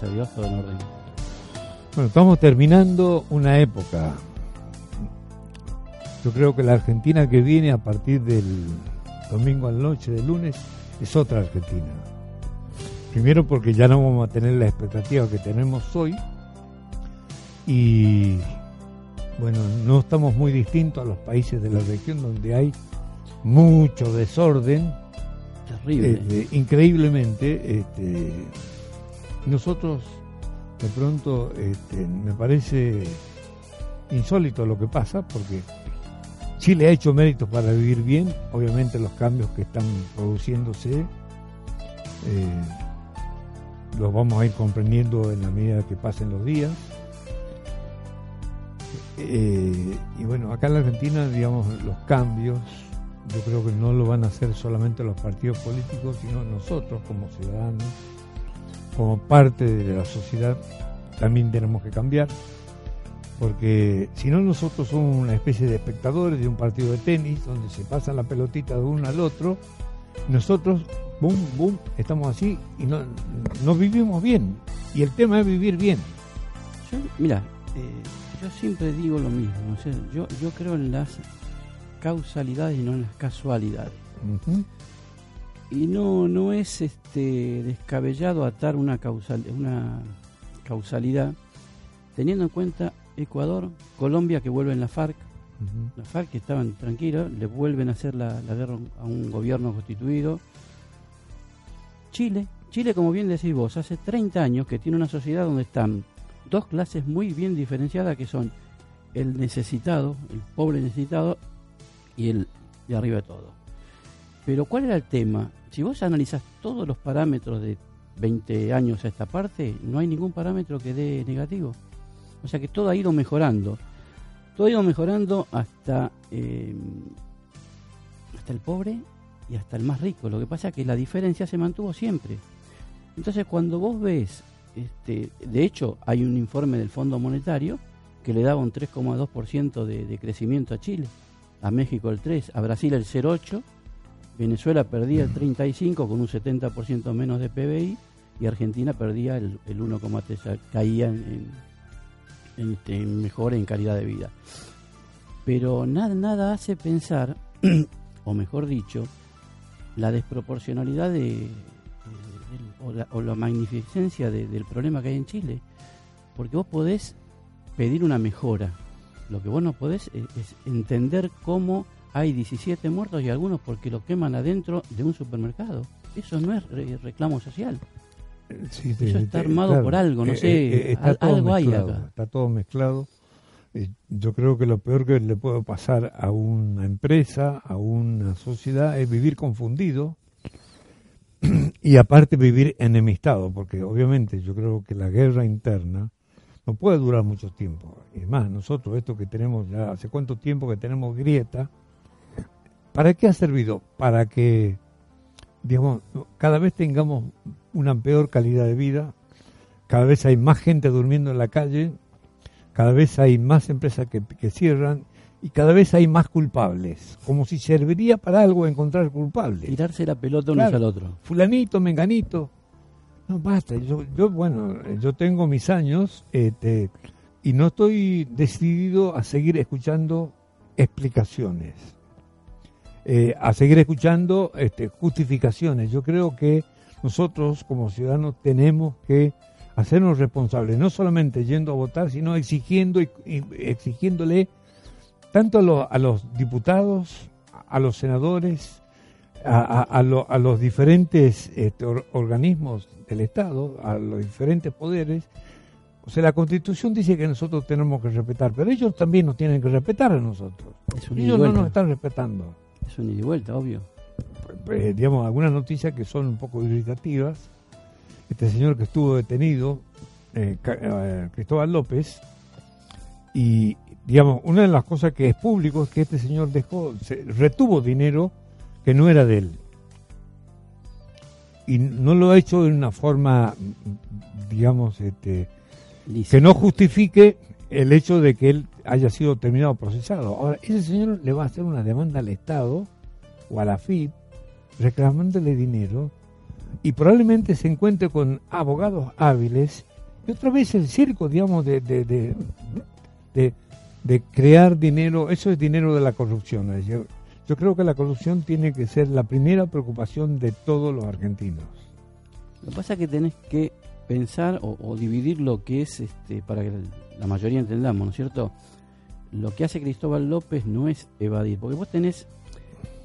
gracias a Dios, todo en orden. Bueno, estamos terminando una época. Yo creo que la Argentina que viene a partir del domingo a la noche, del lunes, es otra Argentina. Primero porque ya no vamos a tener la expectativa que tenemos hoy y bueno, no estamos muy distintos a los países de la región donde hay mucho desorden, Terrible. este, increíblemente, este, nosotros de pronto este, me parece insólito lo que pasa porque Chile ha hecho méritos para vivir bien, obviamente los cambios que están produciéndose eh, los vamos a ir comprendiendo en la medida que pasen los días. Eh, y bueno, acá en la Argentina, digamos, los cambios, yo creo que no lo van a hacer solamente los partidos políticos, sino nosotros como ciudadanos, como parte de la sociedad, también tenemos que cambiar, porque si no nosotros somos una especie de espectadores de un partido de tenis, donde se pasa la pelotita de uno al otro, nosotros, boom, boom, estamos así y no, no vivimos bien. Y el tema es vivir bien. Yo, mira, eh, yo siempre digo lo mismo. o sea, yo, yo creo en las causalidades y no en las casualidades. Y no, no es este descabellado atar una, causal, una causalidad teniendo en cuenta Ecuador, Colombia que vuelve en la FARC, Ujú. la FARC que estaban tranquilos, le vuelven a hacer la, la guerra a un gobierno constituido. Chile, Chile como bien decís vos, hace 30 años que tiene una sociedad donde están dos clases muy bien diferenciadas que son el necesitado, el pobre necesitado y el de arriba de todo. Pero ¿cuál era el tema? Si vos analizás todos los parámetros de 20 años a esta parte, no hay ningún parámetro que dé negativo. O sea que todo ha ido mejorando. Todo ha ido mejorando hasta, eh, hasta el pobre y hasta el más rico. Lo que pasa es que la diferencia se mantuvo siempre. Entonces cuando vos ves, este, de hecho hay un informe del Fondo Monetario que le daba un 3,2% de, de crecimiento a Chile, a México el 3%, a Brasil el 0,8%, Venezuela perdía el 35% con un 70% menos de PBI y Argentina perdía el, el 1,3%, o sea, caía en, en, en, este, en mejora en calidad de vida. Pero nada, nada hace pensar, o mejor dicho, la desproporcionalidad de, o, la, o la magnificencia de- del problema que hay en Chile. Porque vos podés pedir una mejora. Lo que vos no podés es entender cómo hay 17 muertos y algunos porque lo queman adentro de un supermercado. Eso no es re- reclamo social. Sí, Eso está armado por algo, no sé, está al- todo algo hay mezclado, acá. Está todo mezclado. Eh, Yo creo que lo peor que le puede pasar a una empresa, a una sociedad, es vivir confundido y aparte vivir enemistado, porque obviamente yo creo que la guerra interna no puede durar mucho tiempo. Y más, nosotros, esto que tenemos ya, hace cuánto tiempo que tenemos grieta, ¿Para qué ha servido? Para que, digamos, cada vez tengamos una peor calidad de vida, cada vez hay más gente durmiendo en la calle, cada vez hay más empresas que, que cierran y cada vez hay más culpables, como si serviría para algo encontrar culpables. Tirarse la pelota uno Claro. al otro. Fulanito, menganito. No, basta. Yo, yo bueno, yo tengo mis años este, y no estoy decidido a seguir escuchando explicaciones, eh, a seguir escuchando este, justificaciones. Yo creo que nosotros como ciudadanos tenemos que hacernos responsables, no solamente yendo a votar, sino exigiendo y, y exigiéndole tanto a, lo- a los diputados, a los senadores, a, a- a lo- a los diferentes este, or- organismos del Estado, a los diferentes poderes. O sea, la Constitución dice que nosotros tenemos que respetar, pero ellos también nos tienen que respetar a nosotros. Ellos no nos están respetando. Es un ida y vuelta, obvio. Eh, digamos, algunas noticias que son un poco irritativas. Este señor que estuvo detenido, eh, eh, Cristóbal López, y digamos, una de las cosas que es público es que este señor dejó, se, retuvo dinero que no era de él. Y no lo ha hecho de una forma, digamos, este, que no justifique el hecho de que él haya sido terminado procesado. Ahora, ese señor le va a hacer una demanda al Estado o a la FIP reclamándole dinero y probablemente se encuentre con abogados hábiles y otra vez el circo, digamos, de, de, de, de- crear dinero, eso es dinero de la corrupción. Yo, yo creo que la corrupción tiene que ser la primera preocupación de todos los argentinos. Lo que pasa es que tenés que pensar o, dividir lo que es, este, para que la mayoría entendamos, ¿no es cierto? Lo que hace Cristóbal López no es evadir, porque vos tenés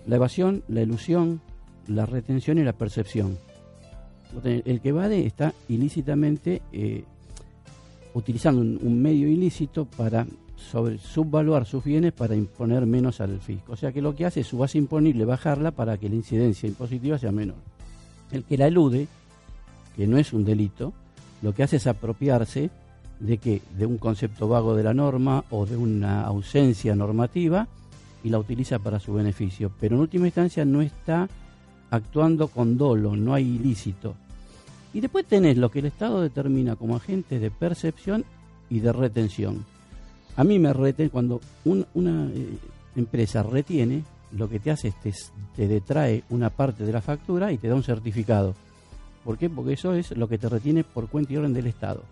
la evasión, la ilusión, la retención y la percepción. El que evade está ilícitamente eh, utilizando un, medio ilícito para subvaluar sus bienes para imponer menos al fisco. O sea que lo que hace es su base imponible bajarla para que la incidencia impositiva sea menor. El que la elude, que no es un delito, lo que hace es apropiarse de que de un concepto vago de la norma o de una ausencia normativa y la utiliza para su beneficio, pero en última instancia no está actuando con dolo, no hay ilícito. Y después tenés lo que el Estado determina como agentes de percepción y de retención. A mí me reten cuando un- una eh, empresa retiene, lo que te hace es te, te detrae una parte de la factura y te da un certificado. ¿Por qué? Porque eso es lo que te retiene por cuenta y orden del Estado.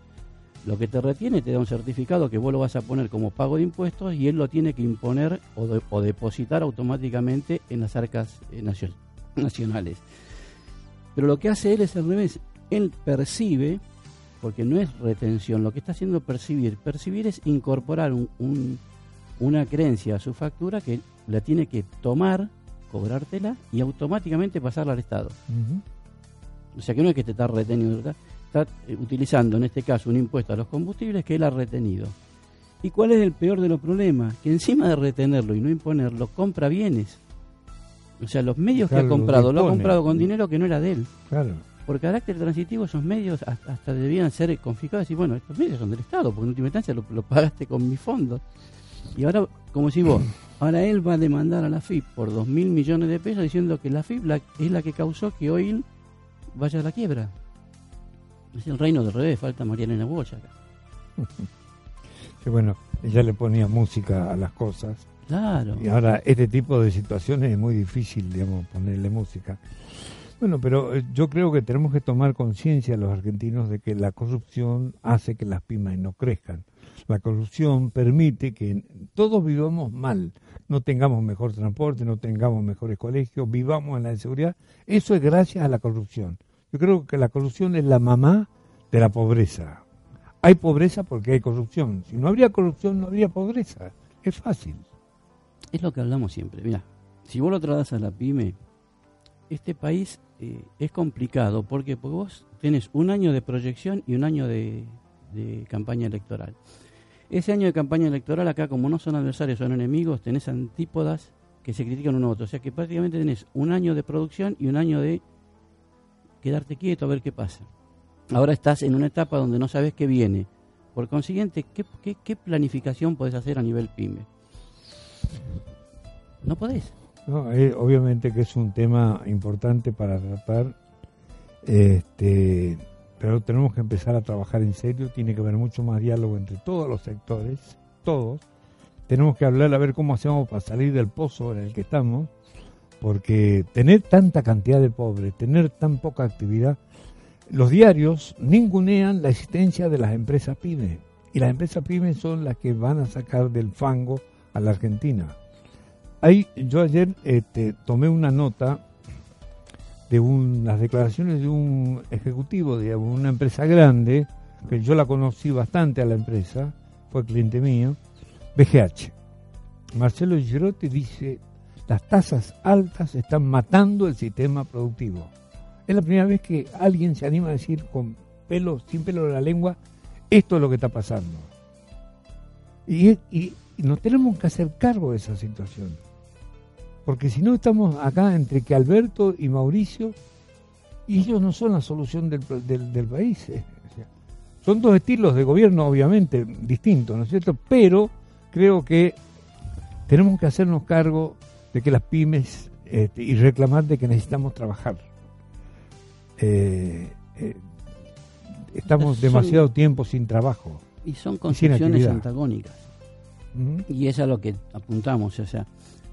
Lo que te retiene te da un certificado que vos lo vas a poner como pago de impuestos y él lo tiene que imponer o, de- o depositar automáticamente en las arcas eh, nacio- nacionales. Pero lo que hace él es al revés. Él percibe, porque no es retención, lo que está haciendo percibir. Percibir es incorporar un- un- una creencia a su factura que la tiene que tomar, cobrártela y automáticamente pasarla al Estado. O sea que no es que te está retenido, ¿verdad? está eh, utilizando en este caso un impuesto a los combustibles que él ha retenido. ¿Y cuál es el peor de los problemas? Que encima de retenerlo y no imponerlo, compra bienes. O sea, los medios que ha comprado, lo ha comprado con dinero que no era de él. Claro. Por carácter transitivo, esos medios hasta, hasta debían ser confiscados y bueno, estos medios son del Estado, porque en última instancia lo, lo pagaste con mi fondo. Y ahora, como si vos, ahora él va a demandar a la FIP por dos mil millones de pesos diciendo que la FIP la- es la que causó que hoy vaya a la quiebra. Es el reino del revés, falta María Elena Boya acá. Bueno, ella le ponía música a las cosas. Claro. Y ahora este tipo de situaciones es muy difícil, digamos, ponerle música. Bueno, pero eh, yo creo que tenemos que tomar conciencia los argentinos de que la corrupción hace que las pymes no crezcan. La corrupción permite que todos vivamos mal, no tengamos mejor transporte, no tengamos mejores colegios, vivamos en la inseguridad. Eso es gracias a la corrupción. Yo creo que la corrupción es la mamá de la pobreza. Hay pobreza porque hay corrupción. Si no habría corrupción, no habría pobreza. Es fácil. Es lo que hablamos siempre. Mira, si vos lo tratás a la pyme, este país eh, es complicado. Porque vos tenés un año de proyección y un año de campaña electoral. Ese año de campaña electoral, acá, como no son adversarios, son enemigos, tenés antípodas que se critican uno a otro. O sea que prácticamente tenés un año de producción y un año de quedarte quieto a ver qué pasa. Ahora estás en una etapa donde no sabes qué viene. Por consiguiente, ¿qué, qué, qué planificación podés hacer a nivel pyme? No podés. No, eh, obviamente que es un tema importante para tratar, este, pero tenemos que empezar a trabajar en serio, tiene que haber mucho más diálogo entre todos los sectores, todos. Tenemos que hablar a ver cómo hacemos para salir del pozo en el que estamos, porque tener tanta cantidad de pobres, tener tan poca actividad, los diarios ningunean la existencia de las empresas pymes, y las empresas pymes son las que van a sacar del fango a la Argentina yo ayer este, tomé una nota de las declaraciones de un ejecutivo de una empresa grande, que yo la conocí bastante a la empresa, fue cliente mío, BGH. Marcelo Girotti dice, las tasas altas están matando el sistema productivo. Es la primera vez que alguien se anima a decir con pelo, sin pelo de la lengua, esto es lo que está pasando. y nos tenemos que hacer cargo de esa situación. Porque si no estamos acá entre que Alberto y Mauricio, y ellos no son la solución del, del, país. Eh. son dos estilos de gobierno, obviamente, distintos, ¿no es cierto? Pero creo que tenemos que hacernos cargo de que las pymes este, y reclamar de que necesitamos trabajar. Eh, eh, estamos demasiado tiempo sin trabajo. Y son concepciones antagónicas. Y es a lo que apuntamos, o sea,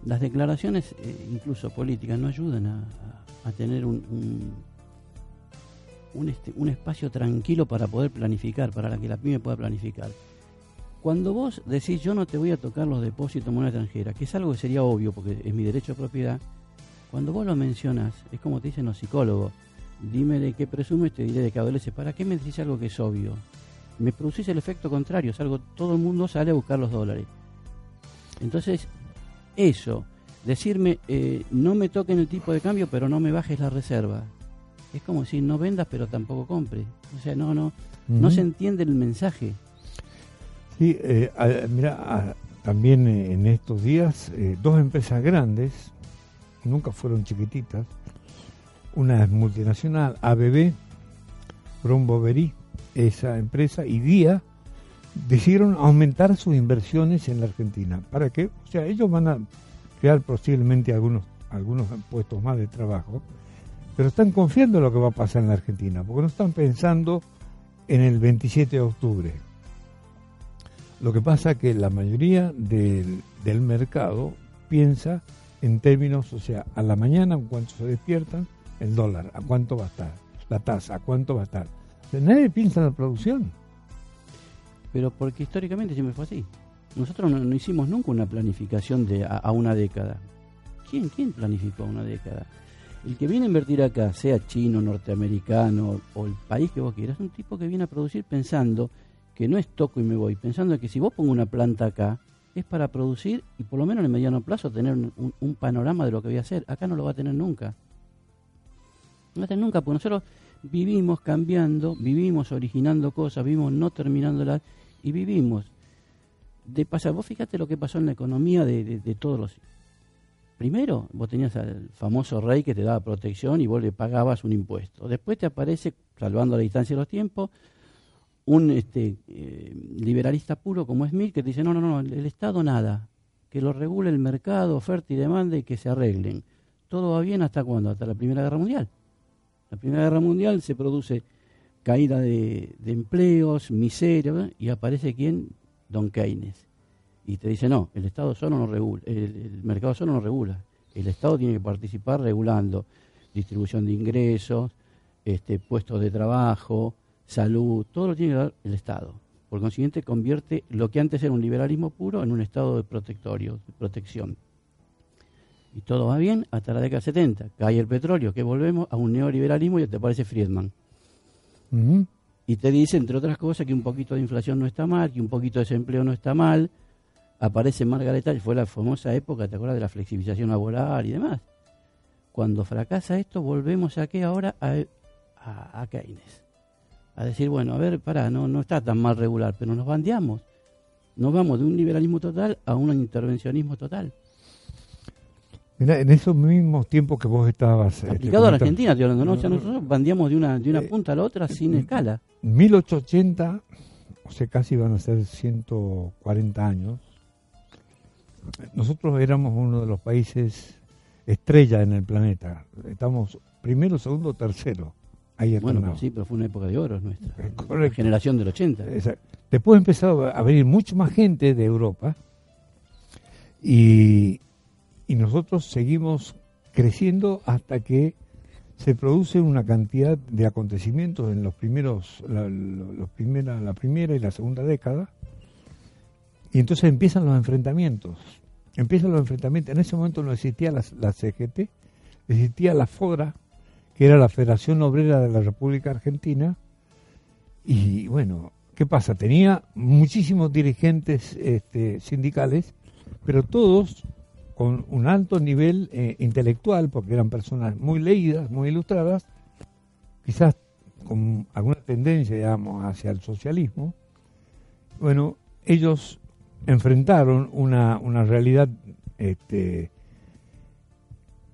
las declaraciones, eh, incluso políticas, no ayudan a, tener un, este, un, espacio tranquilo para poder planificar, para que la pyme pueda planificar. Cuando vos decís yo no te voy a tocar los depósitos de moneda extranjera, que es algo que sería obvio porque es mi derecho a propiedad, cuando vos lo mencionas, es como te dicen los psicólogos, dime de qué presumes, te diré de qué adolece. ¿Para qué me decís algo que es obvio? Me producís el efecto contrario, es algo, todo el mundo sale a buscar los dólares. Entonces, eso, decirme, eh, no me toquen el tipo de cambio, pero no me bajes la reserva. Es como si no vendas, pero tampoco compre. O sea, no, no, no se entiende el mensaje. Sí, eh, mira, también en estos días, eh, dos empresas grandes, nunca fueron chiquititas, una es multinacional, ABB, Brombovery, esa empresa, y Día, decidieron aumentar sus inversiones en la Argentina. ¿Para qué? O sea, ellos van a crear posiblemente algunos, algunos puestos más de trabajo, pero están confiando en lo que va a pasar en la Argentina, porque no están pensando en el 27 de octubre. Lo que pasa es que la mayoría del, del mercado piensa en términos, o sea, a la mañana, en cuanto se despiertan, el dólar, a cuánto va a estar, la tasa, a cuánto va a estar. nadie piensa en la producción pero porque históricamente siempre fue así. Nosotros no, hicimos nunca una planificación de a, una década. ¿Quién, ¿Quién planificó una década? El que viene a invertir acá, sea chino, norteamericano o el país que vos quieras, es un tipo que viene a producir pensando que no es toco y me voy, pensando que si vos pongo una planta acá, es para producir y por lo menos en el mediano plazo tener un, un panorama de lo que voy a hacer. Acá no lo va a tener nunca. No va a tener nunca, porque nosotros vivimos cambiando, vivimos originando cosas, vivimos no terminándolas y vivimos de pasar. Vos fíjate lo que pasó en la economía de, todos los. Primero, vos tenías al famoso rey que te daba protección y vos le pagabas un impuesto. Después te aparece, salvando la distancia de los tiempos, un este, eh, liberalista puro como Smith que te dice: no, no, no, el Estado nada, que lo regule el mercado, oferta y demanda y que se arreglen. Todo va bien hasta cuándo? Hasta la Primera Guerra Mundial. La Primera Guerra Mundial se produce caída de, empleos, miseria, y aparece quién? Don Keynes. Y te dice, no, el Estado solo no regula, el, mercado solo no regula. El Estado tiene que participar regulando distribución de ingresos, este, puestos de trabajo, salud, todo lo tiene que dar el Estado. Por consiguiente, convierte lo que antes era un liberalismo puro en un estado de protectorio, de protección. Y todo va bien hasta la década 70. Cae el petróleo, que volvemos a un neoliberalismo y te parece Friedman. Y te dice, entre otras cosas, que un poquito de inflación no está mal, que un poquito de desempleo no está mal. Aparece Margaret Thatcher, fue la famosa época, ¿te acuerdas de la flexibilización laboral y demás? Cuando fracasa esto, volvemos a qué ahora a, a, Keynes. A decir, bueno, a ver, para, no, no está tan mal regular, pero nos bandeamos. Nos vamos de un liberalismo total a un intervencionismo total. Mira, en esos mismos tiempos que vos estabas... Este, Aplicado a la Argentina, estoy hablando, ¿no? O sea, nosotros bandeamos de una, de una eh, punta a la otra sin escala. 1880, o sea, casi van a ser 140 años, nosotros éramos uno de los países estrella en el planeta. Estamos primero, segundo, tercero. Ahí Bueno, pues sí, pero fue una época de oro nuestra. Eh, La correcto. generación del 80. Esa- Después empezó a venir mucho más gente de Europa y, y nosotros seguimos creciendo hasta que se produce una cantidad de acontecimientos en los primeros, la, lo- los primera, la primera y la segunda década y entonces empiezan los enfrentamientos. Empiezan los enfrentamientos. En ese momento no existía la, la CGT, existía la FORA, que era la Federación Obrera de la República Argentina, y bueno, ¿qué pasa? Tenía muchísimos dirigentes este, sindicales, pero todos con un alto nivel eh, intelectual, porque eran personas muy leídas, muy ilustradas, quizás con alguna tendencia, digamos, hacia el socialismo. Bueno, ellos enfrentaron una, una realidad este,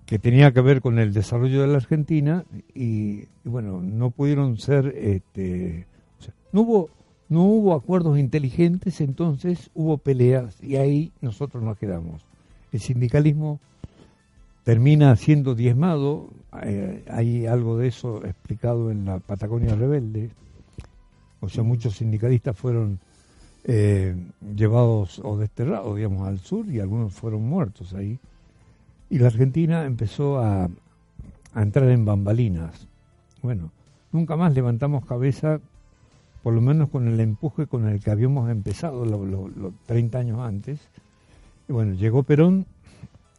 que tenía que ver con el desarrollo de la Argentina y, bueno, no pudieron ser, este, no hubo no hubo acuerdos inteligentes, entonces hubo peleas y ahí nosotros nos quedamos. El sindicalismo termina siendo diezmado, eh, hay algo de eso explicado en la Patagonia Rebelde, o sea, muchos sindicalistas fueron eh, llevados o desterrados, digamos, al sur y algunos fueron muertos ahí. Y la Argentina empezó a, entrar en bambalinas. Bueno, nunca más levantamos cabeza, por lo menos con el empuje con el que habíamos empezado los lo, lo 30 años antes. Bueno, llegó Perón,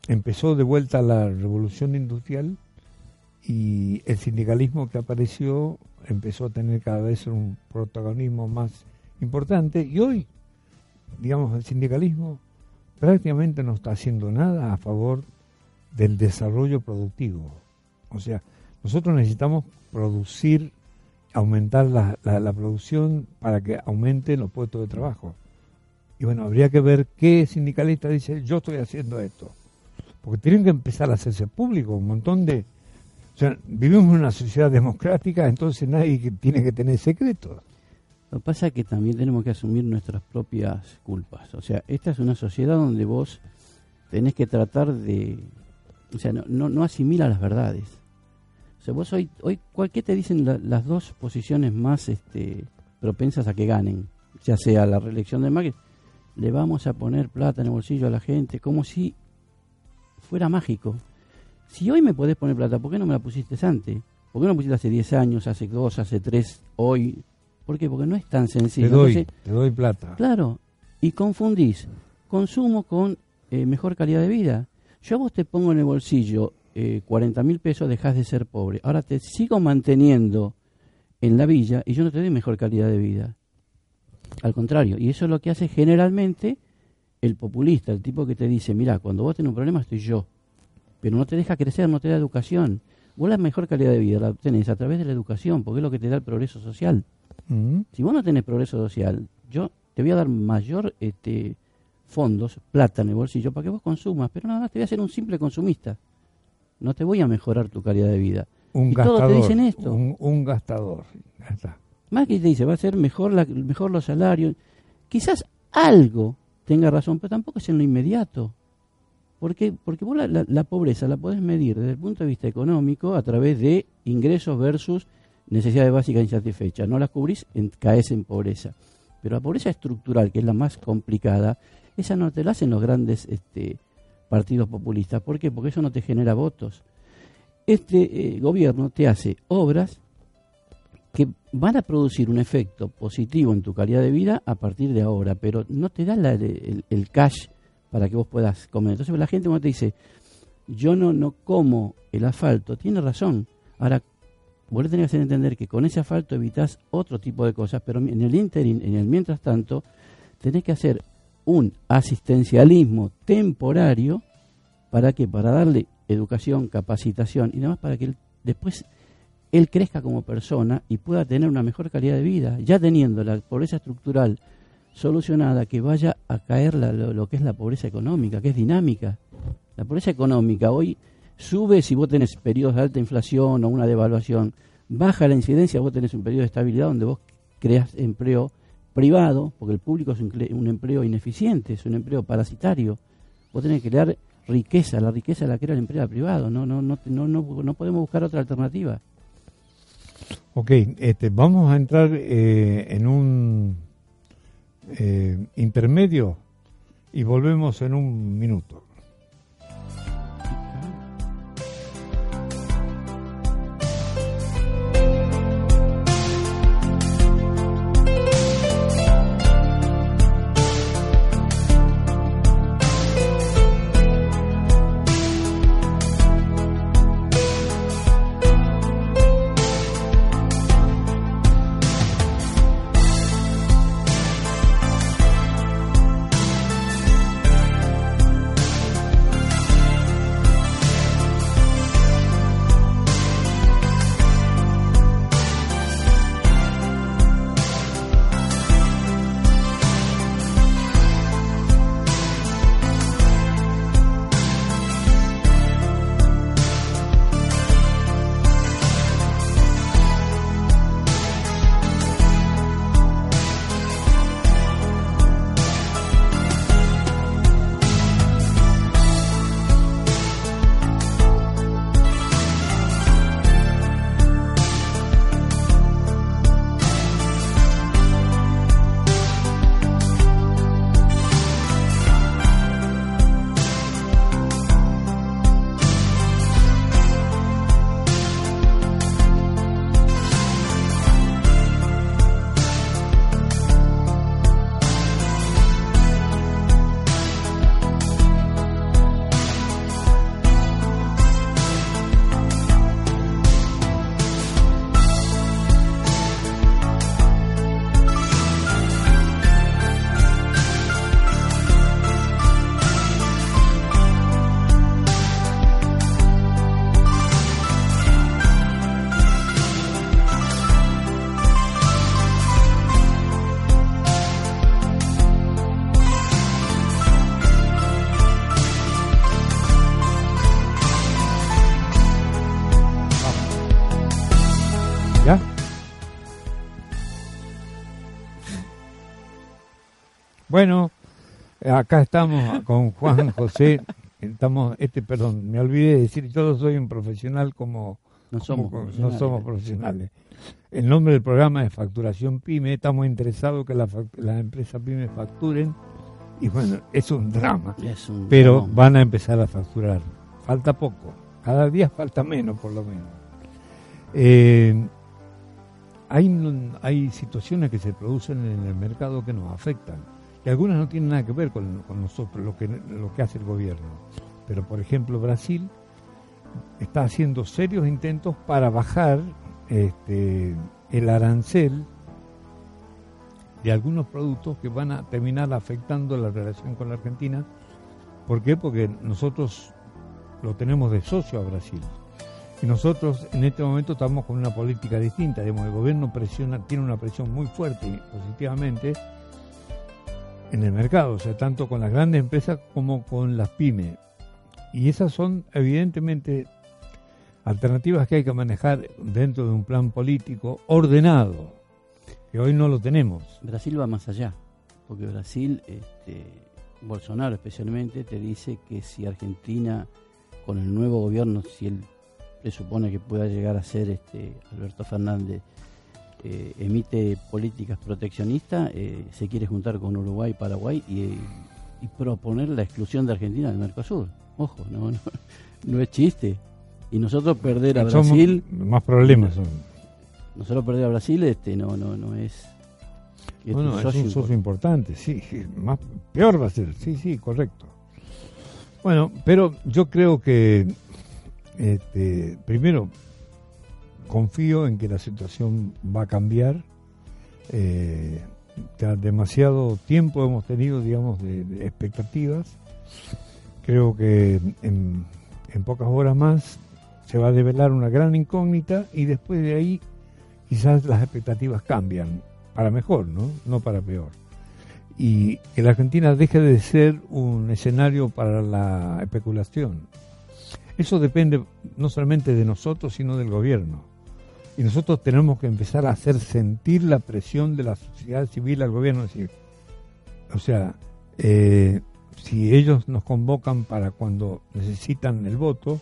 empezó de vuelta la revolución industrial y el sindicalismo que apareció empezó a tener cada vez un protagonismo más importante y hoy, digamos, el sindicalismo prácticamente no está haciendo nada a favor del desarrollo productivo. O sea, nosotros necesitamos producir, aumentar la, la, la producción para que aumenten los puestos de trabajo. Y bueno, habría que ver qué sindicalista dice, yo estoy haciendo esto. Porque tienen que empezar a hacerse público un montón de... O sea, vivimos en una sociedad democrática, entonces nadie tiene que tener secretos. Lo que pasa es que también tenemos que asumir nuestras propias culpas. O sea, esta es una sociedad donde vos tenés que tratar de... O sea, no, no, no asimila las verdades. O sea, vos hoy, hoy ¿cuál- ¿qué te dicen la- las dos posiciones más este, propensas a que ganen? Ya sea la reelección de Macri, le vamos a poner plata en el bolsillo a la gente, como si fuera mágico. Si hoy me podés poner plata, ¿por qué no me la pusiste antes? ¿Por qué no la pusiste hace 10 años, hace 2, hace 3, hoy? ¿Por qué? Porque no es tan Te sencillo. doy, Entonces, te doy plata. Claro, y confundís consumo con eh, mejor calidad de vida. Yo a vos te pongo en el bolsillo eh, 40 mil pesos, dejas de ser pobre. Ahora te sigo manteniendo en la villa y yo no te doy mejor calidad de vida. Al contrario, y eso es lo que hace generalmente el populista, el tipo que te dice, mira, cuando vos tenés un problema estoy yo, pero no te deja crecer, no te da educación. Vos la mejor calidad de vida la obtenés a través de la educación, porque es lo que te da el progreso social. Mm. Si vos no tenés progreso social, yo te voy a dar mayor este, fondos, plata en el bolsillo, para que vos consumas, pero nada más te voy a hacer un simple consumista. No te voy a mejorar tu calidad de vida. Un Y todos te gastador. dicen esto. Un, un gastador. Macri te dice, va a ser mejor, la, mejor los salarios. Quizás algo tenga razón, pero tampoco es en lo inmediato. ¿Por qué? Porque vos la, la- la pobreza la podés medir desde el punto de vista económico a través de ingresos versus necesidades básicas insatisfechas. No las cubrís, en, caes en pobreza. Pero la pobreza estructural, que es la más complicada, esa no te la hacen los grandes este, partidos populistas. ¿Por qué? Porque eso no te genera votos. Este eh, gobierno te hace obras que van a producir un efecto positivo en tu calidad de vida a partir de ahora, pero no te da la- el, el cash para que vos puedas comer. Entonces la gente cuando te dice, yo no, no como el asfalto, tiene razón. Ahora, vos le tenés que hacer entender que con ese asfalto evitas otro tipo de cosas, pero en el interim, en el mientras tanto, tenés que hacer un asistencialismo temporario para que para darle educación, capacitación y demás para que él después él crezca como persona y pueda tener una mejor calidad de vida, ya teniendo la pobreza estructural solucionada, que vaya a caer la- lo, que es la pobreza económica, que es dinámica. La pobreza económica hoy sube si vos tenés periodos de alta inflación o una devaluación, baja la incidencia, vos tenés un periodo de estabilidad donde vos creas empleo privado, porque el público es un, empleo ineficiente, es un empleo parasitario. Vos tenés que crear riqueza, la riqueza la crea la empresa privada, no, no, no, no, no, no podemos buscar otra alternativa. Ok, este, vamos a entrar eh, en un eh, intermedio y volvemos en un minuto. Bueno, acá estamos con Juan José. Estamos, este, perdón, me olvidé de decir, yo soy un profesional como no somos, no somos profesionales. El nombre del programa es Facturación Pyme. Estamos interesados que las la empresas pyme facturen. Y bueno, es un drama. pero van a empezar a facturar. Falta poco. Cada día falta menos, por lo menos. Eh, hay, hay situaciones que se producen en el mercado que nos afectan y algunas no tienen nada que ver con, nosotros, lo que, lo que hace el gobierno. Pero, por ejemplo, Brasil está haciendo serios intentos para bajar este, el arancel de algunos productos que van a terminar afectando la relación con la Argentina. ¿Por qué? Porque nosotros lo tenemos de socio a Brasil. Y nosotros en este momento estamos con una política distinta. el gobierno tiene una presión muy fuerte positivamente en el mercado, o sea, tanto con las grandes empresas como con las pymes. Y esas son evidentemente alternativas que hay que manejar dentro de un plan político ordenado, que hoy no lo tenemos. Brasil va más allá, porque Brasil, este, Bolsonaro especialmente, te dice que si Argentina, con el nuevo gobierno, si él presupone que pueda llegar a ser este, Alberto Fernández, eh, emite políticas proteccionistas, eh, se quiere juntar con Uruguay, Paraguay y, proponer la exclusión de Argentina del Mercosur. Ojo, no, no, es chiste. Y nosotros perder a Brasil... Más problemas Nosotros perder a Brasil este no no no es... Bueno, es un socio importante, sí, más peor va a ser, sí, sí, correcto. Bueno, pero yo creo que este, primero confío en que la situación va a cambiar. Eh, demasiado tiempo hemos tenido, digamos, de, expectativas. Creo que en, pocas horas más se va a develar una gran incógnita y después de ahí quizás las expectativas cambian para mejor, ¿no? No para peor. Y que la Argentina deje de ser un escenario para la especulación. Eso depende no solamente de nosotros, sino del gobierno. Y nosotros tenemos que empezar a hacer sentir la presión de la sociedad civil al gobierno. Decir, o sea, eh, si ellos nos convocan para cuando necesitan el voto,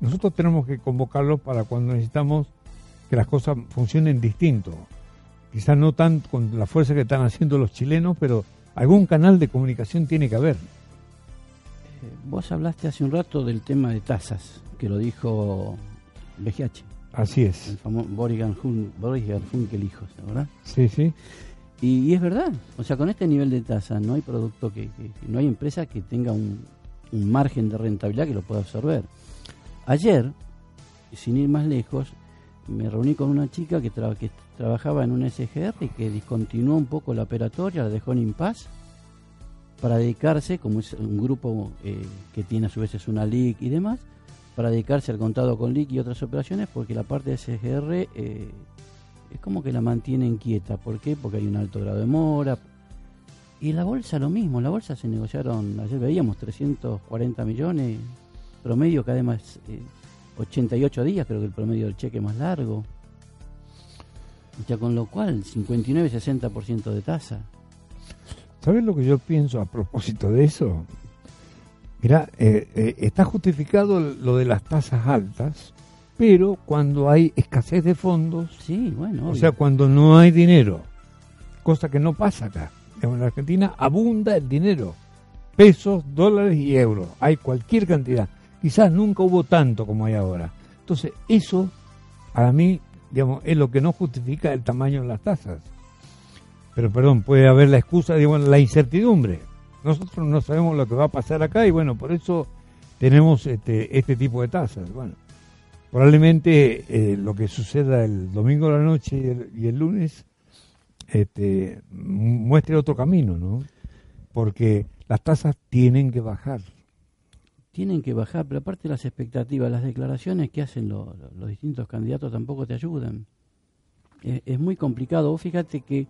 nosotros tenemos que convocarlos para cuando necesitamos que las cosas funcionen distinto. Quizás no tan con la fuerza que están haciendo los chilenos, pero algún canal de comunicación tiene que haber. Eh, vos hablaste hace un rato del tema de tasas, que lo dijo BGH. Así es. El famoso Boris Garfunkel hijos, ¿verdad? Sí, sí. Y, es verdad, o sea, con este nivel de tasa no hay producto que, no hay empresa que tenga un, margen de rentabilidad que lo pueda absorber. Ayer, sin ir más lejos, me reuní con una chica que, que trabajaba en un SGR y que discontinuó un poco la operatoria, la dejó en impas para dedicarse, como es un grupo eh, que tiene a su vez es una LIC y demás, para dedicarse al contado con LIC y otras operaciones, porque la parte de SGR eh, es como que la mantienen quieta. ¿Por qué? Porque hay un alto grado de mora. Y la bolsa lo mismo, la bolsa se negociaron, ayer veíamos 340 millones, promedio cada vez más, 88 días, creo que el promedio del cheque más largo. Ya con lo cual, 59-60% de tasa. ¿Sabes lo que yo pienso a propósito de eso? Mira, eh, eh, está justificado lo de las tasas altas, pero cuando hay escasez de fondos, sí, bueno, o sea, cuando no hay dinero, cosa que no pasa acá. En la Argentina abunda el dinero, pesos, dólares y euros, hay cualquier cantidad. Quizás nunca hubo tanto como hay ahora. Entonces, eso, a mí, digamos, es lo que no justifica el tamaño de las tasas. Pero, perdón, puede haber la excusa, digamos, la incertidumbre. Nosotros no sabemos lo que va a pasar acá y, bueno, por eso tenemos este, este tipo de tasas. Bueno, probablemente eh, lo que suceda el domingo de la noche y el, lunes este, muestre otro camino, ¿no? Porque las tasas tienen que bajar. Tienen que bajar, pero aparte las expectativas, las declaraciones que hacen los distintos candidatos tampoco te ayudan. Es, muy complicado. fíjate que,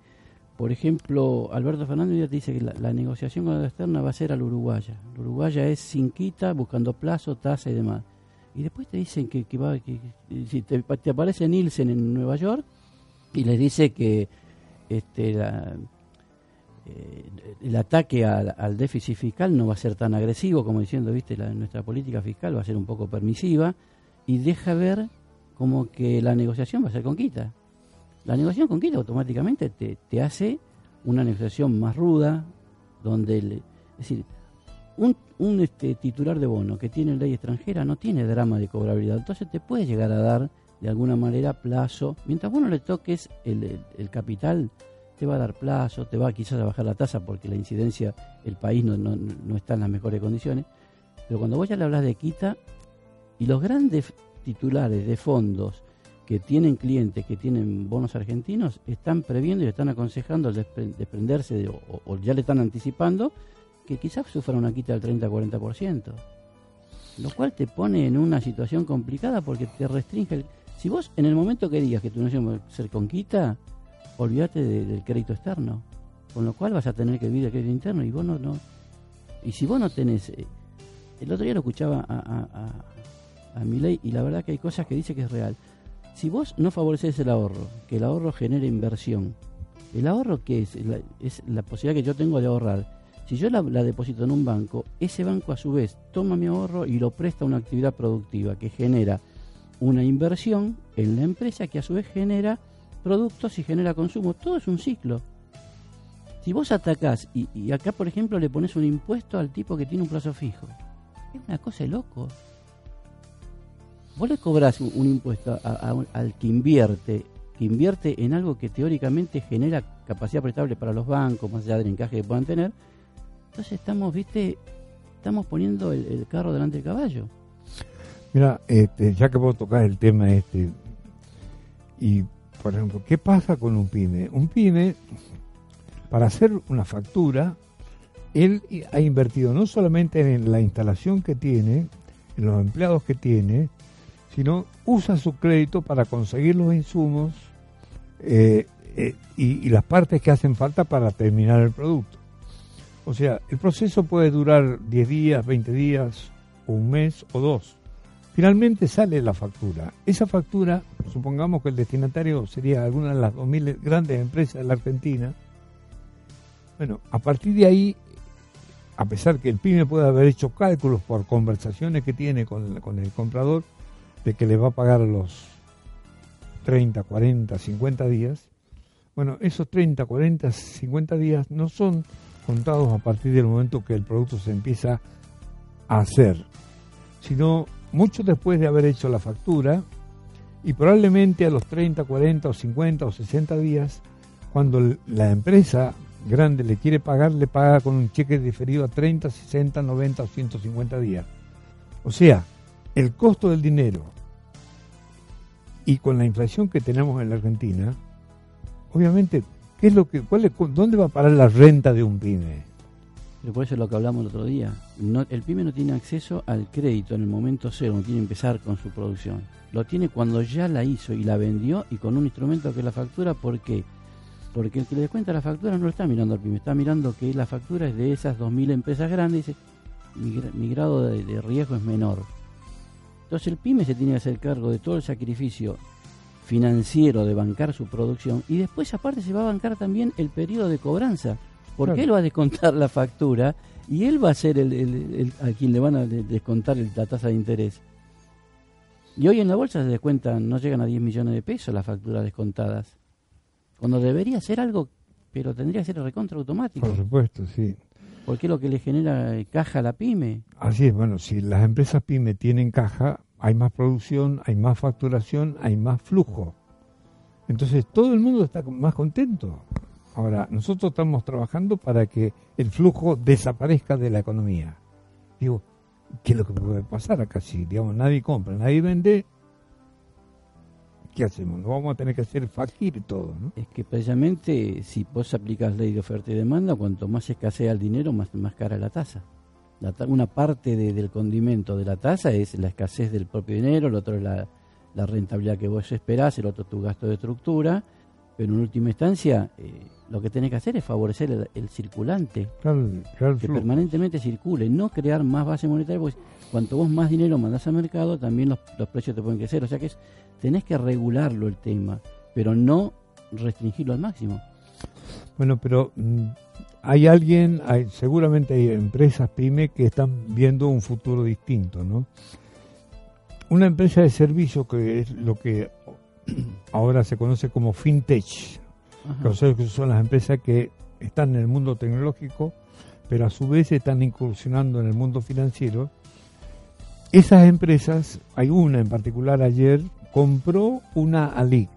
por ejemplo, Alberto Fernández dice que la, negociación con la externa va a ser al uruguaya. La uruguaya es sin quita, buscando plazo, tasa y demás y después te dicen que, va, que, si te, aparece Nielsen en Nueva York y les dice que este eh, el ataque al, déficit fiscal no va a ser tan agresivo como diciendo, viste, la, nuestra política fiscal va a ser un poco permisiva y deja ver como que la negociación va a ser con quita. La negociación con quita automáticamente te, te hace una negociación más ruda, donde, es decir, un, un este, titular de bono que tiene ley extranjera no tiene drama de cobrabilidad, entonces te puede llegar a dar de alguna manera plazo. Mientras vos no le toques el, el, capital, te va a dar plazo, te va quizás a bajar la tasa porque la incidencia, el país no, no, no está en las mejores condiciones. Pero cuando vos ya le hablas de quita y los grandes titulares de fondos que tienen clientes que tienen bonos argentinos están previendo y están aconsejando desprenderse de, o ya le están anticipando que quizás sufra una quita del 30-40%, lo cual te pone en una situación complicada porque te restringe. El... Si vos en el momento que digas que tu negocio va a ser con quita, olvídate del crédito externo, con lo cual vas a tener que vivir el crédito interno y vos no. no y si vos no tenés. Eh, el otro día lo escuchaba a, a, a, mi ley y la verdad que hay cosas que dice que es real. Si vos no favoreces el ahorro, que el ahorro genere inversión, el ahorro que es, es la posibilidad que yo tengo de ahorrar si yo la, deposito en un banco, ese banco a su vez toma mi ahorro y lo presta a una actividad productiva que genera una inversión en la empresa que a su vez genera productos y genera consumo. Todo es un ciclo. Si vos atacás y, acá, por ejemplo, le pones un impuesto al tipo que tiene un plazo fijo, es una cosa de loco. Vos le cobrás un, impuesto al que invierte, que invierte en algo que teóricamente genera capacidad prestable para los bancos, más allá del encaje que puedan tener, entonces estamos, viste, estamos poniendo el, carro delante del caballo. Mira, este, ya que vos tocás el tema este, y por ejemplo, ¿qué pasa con un pyme? Un pyme, para hacer una factura, él ha invertido no solamente en la instalación que tiene, en los empleados que tiene, sino usa su crédito para conseguir los insumos eh, eh, y, las partes que hacen falta para terminar el producto. O sea, el proceso puede durar 10 días, 20 días, o un mes o dos. Finalmente sale la factura. Esa factura, supongamos que el destinatario sería alguna de las 2.000 grandes empresas de la Argentina. Bueno, a partir de ahí, a pesar que el pyme puede haber hecho cálculos por conversaciones que tiene con, con el comprador, de que le va a pagar los 30, 40, 50 días, bueno, esos 30, 40, 50 días no son contados a partir del momento que el producto se empieza a hacer, sino mucho después de haber hecho la factura y probablemente a los 30, 40 o 50 o 60 días, cuando la empresa grande le quiere pagar, le paga con un cheque diferido a 30, 60, 90 o 150 días. O sea, el costo del dinero y con la inflación que tenemos en la Argentina, obviamente, ¿qué es lo que, cuál ¿dónde va a parar la renta de un pyme? por eso es lo que hablamos el otro día. No, el pyme no tiene acceso al crédito en el momento cero, no tiene que empezar con su producción. Lo tiene cuando ya la hizo y la vendió y con un instrumento que es la factura. ¿Por qué? Porque el que le descuenta la factura no lo está mirando al pyme, está mirando que la factura es de esas 2.000 empresas grandes y dice, mi, grado de riesgo es menor. Entonces el pyme se tiene que hacer cargo de todo el sacrificio financiero de bancar su producción y después aparte se va a bancar también el periodo de cobranza, porque él va a descontar la factura y él va a ser el, a quien le van a descontar la tasa de interés. Y hoy en la bolsa se descuentan, no llegan a 10 millones de pesos las facturas descontadas, cuando debería ser algo, pero tendría que ser recontra automático. Por supuesto, sí. Porque es lo que le genera caja a la pyme. Así es, bueno, si las empresas pyme tienen caja, hay más producción, hay más facturación, hay más flujo. Entonces todo el mundo está más contento. Ahora, nosotros estamos trabajando para que el flujo desaparezca de la economía. Digo, ¿qué es lo que puede pasar acá? Si, digamos, nadie compra, nadie vende, ¿qué hacemos? Nos vamos a tener que hacer fakir todo, ¿no? Es que precisamente si vos aplicas ley de oferta y demanda, cuanto más escasea el dinero, más, más cara la tasa una parte del condimento de la tasa es la escasez del propio dinero, el otro es la, rentabilidad que vos esperás, el otro es tu gasto de estructura, pero en última instancia eh, lo que tenés que hacer es favorecer el, circulante, que permanentemente circule, no crear más base monetaria, porque cuanto vos más dinero mandás al mercado, también los, los precios te pueden crecer, o sea que es, tenés que regularlo el tema, pero no restringirlo al máximo. Bueno, pero mm, hay alguien, hay, seguramente hay empresas pyme que están viendo un futuro distinto, ¿no? Una empresa de servicio que es lo que ahora se conoce como fintech, que son las empresas que están en el mundo tecnológico, pero a su vez están incursionando en el mundo financiero. Esas empresas, hay una en particular ayer, compró una ALIC.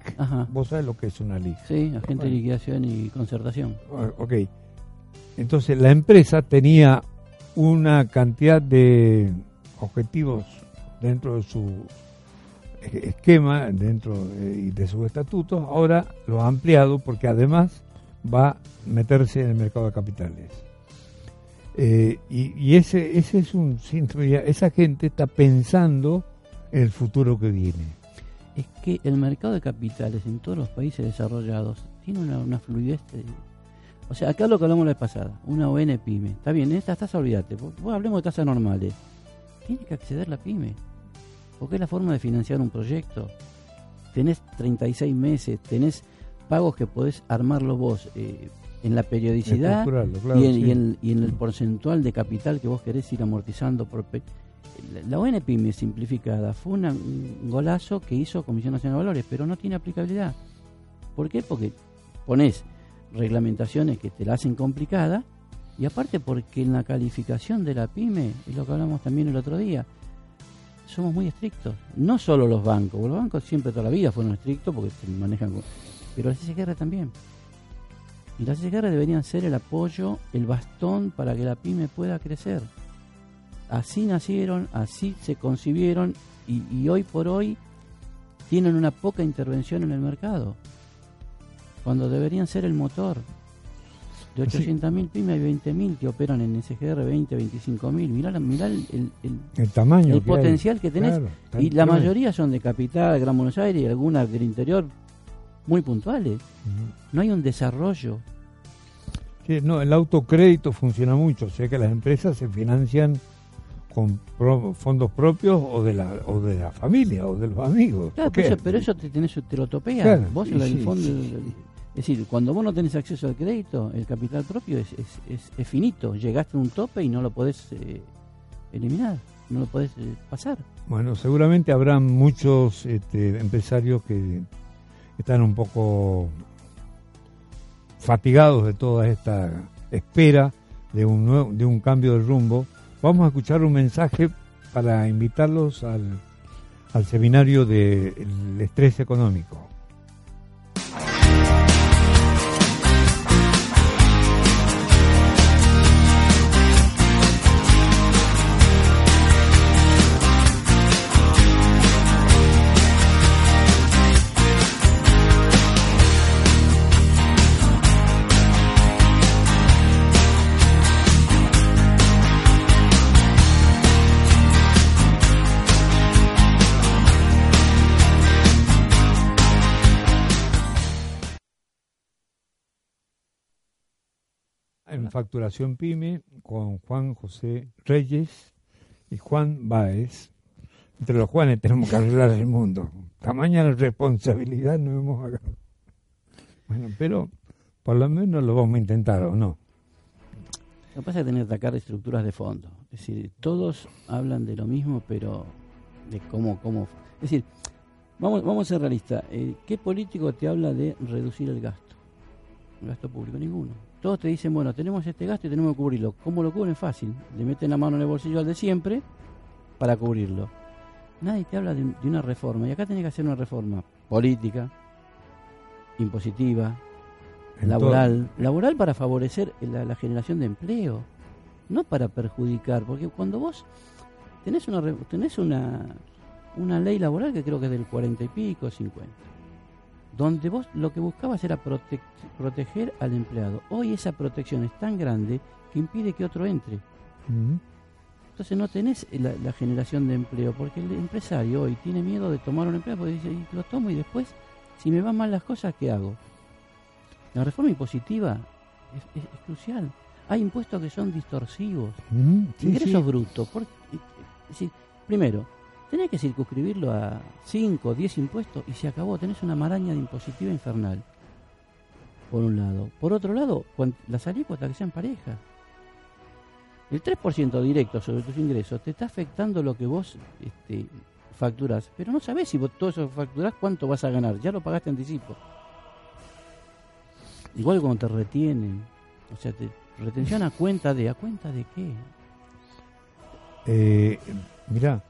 ¿Vos sabés lo que es una ALIC? Sí, agente de liquidación y concertación. Ah, ok. Entonces la empresa tenía una cantidad de objetivos dentro de su esquema, dentro de, sus estatutos, ahora lo ha ampliado porque además va a meterse en el mercado de capitales. Eh, y, ese, ese es un esa gente está pensando en el futuro que viene. Es que el mercado de capitales en todos los países desarrollados tiene una, una fluidez o sea, acá lo que hablamos la vez pasada, una ON pyme. Está bien, esta tasa olvídate. Vos hablemos de tasas normales. Tiene que acceder la pyme. Porque es la forma de financiar un proyecto. Tenés 36 meses, tenés pagos que podés armarlo vos eh, en la periodicidad y, en, el porcentual de capital que vos querés ir amortizando. Por la ON pyme simplificada fue un golazo que hizo Comisión Nacional de Valores, pero no tiene aplicabilidad. ¿Por qué? Porque ponés reglamentaciones que te la hacen complicada y aparte porque en la calificación de la pyme, es lo que hablamos también el otro día, somos muy estrictos. No solo los bancos, los bancos siempre toda la vida fueron estrictos porque se manejan. Pero las SGR también. Y las SGR deberían ser el apoyo, el bastón para que la pyme pueda crecer. Así nacieron, así se concibieron y hoy por hoy tienen una poca intervención en el mercado cuando deberían ser el motor. De 800.000 pymes hay 20.000 que operan en SGR, 20, 25.000. Mirá, mirá el, el, tamaño, el potencial que tenés. y la mayoría son de capital, Gran Buenos Aires y algunas del interior muy puntuales. No hay un desarrollo. no, el autocrédito funciona mucho, o sea que las empresas se financian con fondos propios o de la o de la familia o de los amigos. Claro, pero eso, te, tenés, te lo topeas. Vos en el fondo Es decir, cuando vos no tenés acceso al crédito, el capital propio es, finito. Llegaste a un tope y no lo podés eh, eliminar, no lo podés eh, pasar. Bueno, seguramente habrá muchos este, empresarios que están un poco fatigados de toda esta espera de un, cambio de rumbo. Vamos a escuchar un mensaje para invitarlos al seminario del estrés económico. Facturación Pyme con Juan José Reyes y Juan Báez. Entre los Juanes tenemos que arreglar el mundo. Tamaña la responsabilidad no hemos agarrado. Bueno, pero por lo menos lo vamos a intentar, ¿o no? Lo que pasa es tener que atacar estructuras de fondo. Es decir, todos hablan de lo mismo, pero de cómo... cómo es decir, vamos, vamos a ser realistas. Eh, ¿Qué político te habla de reducir el gasto? El gasto público, ninguno todos te dicen, bueno, tenemos este gasto y tenemos que cubrirlo. ¿Cómo lo cubren? Fácil. Le meten la mano en el bolsillo al de siempre para cubrirlo. Nadie te habla de, una reforma. Y acá tenés que hacer una reforma política, impositiva, laboral. Laboral para favorecer la, generación de empleo, no para perjudicar. Porque cuando vos tenés una, tenés una, una ley laboral que creo que es del 40 y pico, 50 donde vos lo que buscabas era proteger al empleado. Hoy esa protección es tan grande que impide que otro entre. Entonces no tenés la, generación de empleo, porque el empresario hoy tiene miedo de tomar un empleo, porque dice, lo tomo y después, si me van mal las cosas, ¿qué hago? La reforma impositiva es, crucial. Hay impuestos que son distorsivos, ingresos brutos. primero, Tenés que circunscribirlo a 5 o 10 impuestos y se acabó. Tenés una maraña de impositiva infernal. Por un lado. Por otro lado, las alícuotas que sean parejas. El 3% directo sobre tus ingresos te está afectando lo que vos este, facturás. Pero no sabés si vos todo eso facturás cuánto vas a ganar. Ya lo pagaste anticipo. Igual como te retienen. O sea, te retención a cuenta de. ¿A cuenta de qué? Eh, mirá,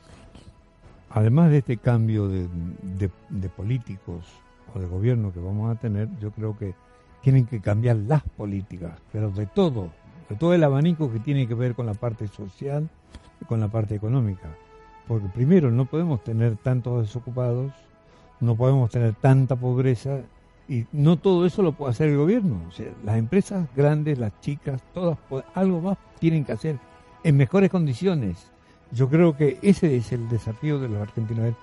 además de este cambio de, políticos o de gobierno que vamos a tener, yo creo que tienen que cambiar las políticas, pero de todo, de todo el abanico que tiene que ver con la parte social y con la parte económica. Porque primero no podemos tener tantos desocupados, no podemos tener tanta pobreza y no todo eso lo puede hacer el gobierno. Las empresas grandes, las chicas, todas, algo más tienen que hacer en mejores condiciones yo creo que ese es el desafío de los argentinos,